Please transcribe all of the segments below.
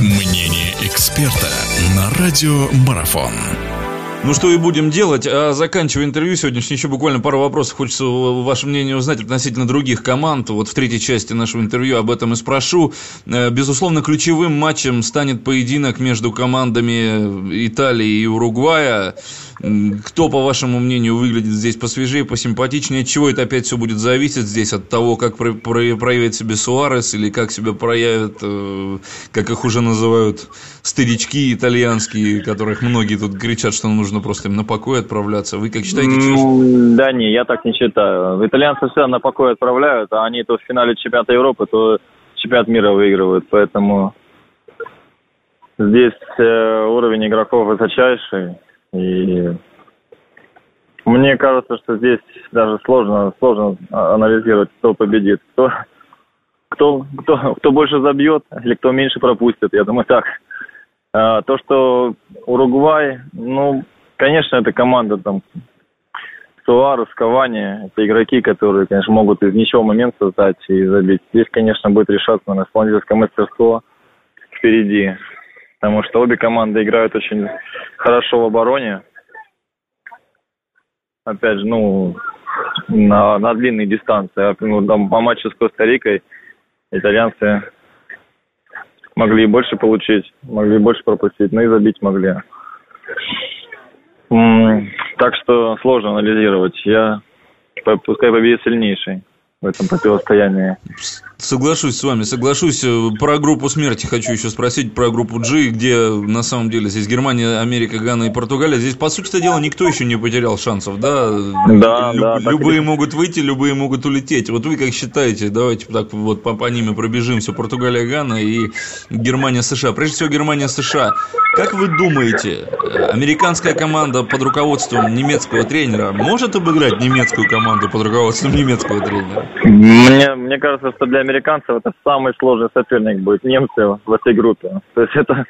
Мнение эксперта на радио Марафон. Ну что и будем делать. А заканчивая интервью сегодняшнее, еще буквально пару вопросов. Хочется ваше мнение узнать относительно других команд. Вот в третьей части нашего интервью об этом и спрошу. Э, безусловно, ключевым матчем станет поединок между командами Италии и Уругвая. Кто, по вашему мнению, выглядит здесь посвежее, посимпатичнее? От чего это опять все будет зависеть здесь? От того, как проявит себя Суарес или как себя проявят, э, как их уже называют, старички итальянские, которых многие тут кричат, что нужно просто им на покой отправляться. Вы как считаете? Mm, да не, я так не считаю. Итальянцы всегда на покой отправляют, а они то в финале чемпионата Европы, то чемпионат мира выигрывают. Поэтому здесь э, уровень игроков высочайший. И мне кажется, что здесь даже сложно, сложно анализировать, кто победит, кто, кто, кто, кто больше забьет или кто меньше пропустит. Я думаю, так. А, то, что Уругвай, ну, конечно, это команда там Суарес, Кавани, это игроки, которые, конечно, могут из ничего момент создать и забить. Здесь, конечно, будет решаться на исполнительское мастерство впереди потому что обе команды играют очень хорошо в обороне. Опять же, ну, на, на длинной дистанции. Ну, там, по матчу с Коста-Рикой итальянцы могли больше получить, могли больше пропустить, но и забить могли. Так что сложно анализировать. Я пускай победит сильнейший в этом противостоянии. Соглашусь с вами, соглашусь. Про группу смерти хочу еще спросить, про группу G, где на самом деле здесь Германия, Америка, Гана и Португалия. Здесь, по сути дела, никто еще не потерял шансов, да? Да, Люб, да. Любые могут выйти, любые могут улететь. Вот вы как считаете, давайте так вот по, по ним и пробежимся. Португалия, Гана и Германия, США. Прежде всего, Германия, США. Как вы думаете, американская команда под руководством немецкого тренера может обыграть немецкую команду под руководством немецкого тренера? Мне, мне кажется, что для американцев это самый сложный соперник будет немцы в этой группе. То есть это,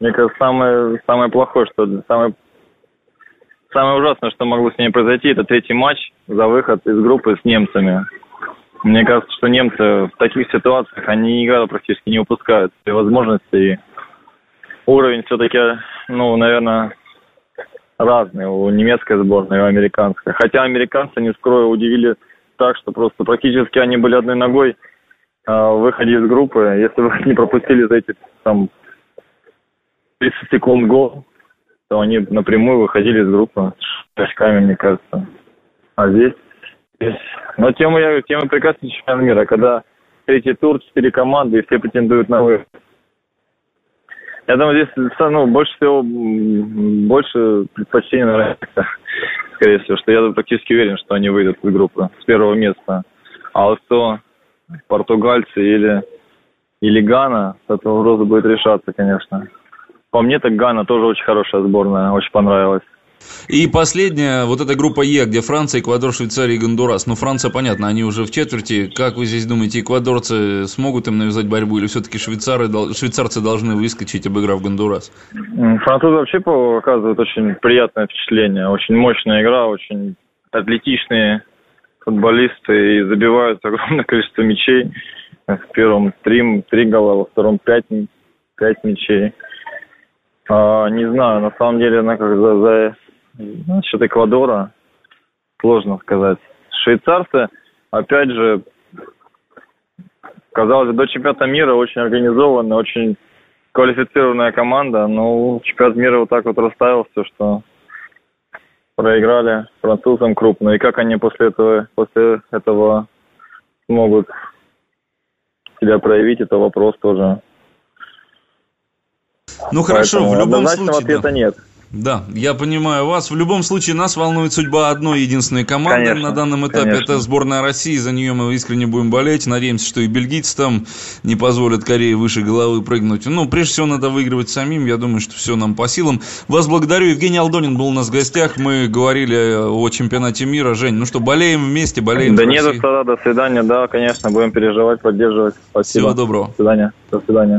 мне кажется, самое, самое плохое, что самое, самое ужасное, что могло с ними произойти, это третий матч за выход из группы с немцами. Мне кажется, что немцы в таких ситуациях, они никогда практически не упускают свои возможности. И уровень все-таки, ну, наверное, разный у немецкой сборной и у американской. Хотя американцы, не скрою, удивили так, что просто практически они были одной ногой а, в выходе из группы. Если бы не пропустили за эти там 30 секунд гол, то они напрямую выходили из группы с очками, мне кажется. А здесь, здесь... Но тема, я, тема прекрасный чемпионат мира, когда третий тур, четыре команды, и все претендуют на выход. Я думаю, здесь ну, больше всего, больше предпочтений, наверное, скорее всего, что я практически уверен, что они выйдут из группы с первого места. А вот кто португальцы или, или Гана, этот вопрос будет решаться, конечно. По мне, так Гана тоже очень хорошая сборная, очень понравилась. И последняя, вот эта группа Е, где Франция, Эквадор, Швейцария и Гондурас. Ну, Франция, понятно, они уже в четверти. Как вы здесь думаете, эквадорцы смогут им навязать борьбу или все-таки швейцары, швейцарцы должны выскочить, обыграв Гондурас? Французы вообще оказывают очень приятное впечатление. Очень мощная игра, очень атлетичные футболисты и забивают огромное количество мячей. В первом три, три гола, во втором пять, пять мячей. А, не знаю, на самом деле, она как за, за Насчет Эквадора сложно сказать. Швейцарцы, опять же, казалось бы, до чемпионата мира очень организованная, очень квалифицированная команда, но чемпионат мира вот так вот расставил все, что проиграли французам крупно. И как они после этого, после этого смогут себя проявить, это вопрос тоже. Ну хорошо, Поэтому в любом случае. ответа да. нет. Да, я понимаю вас. В любом случае, нас волнует судьба одной единственной команды конечно, на данном этапе. Конечно. Это сборная России. За нее мы искренне будем болеть. Надеемся, что и бельгийцы там не позволят Корее выше головы прыгнуть. Ну, прежде всего, надо выигрывать самим. Я думаю, что все нам по силам. Вас благодарю. Евгений Алдонин был у нас в гостях. Мы говорили о чемпионате мира. Жень, ну что, болеем вместе, болеем Да нет, тогда до свидания. Да, конечно, будем переживать, поддерживать. Спасибо. Всего доброго. До свидания. До свидания.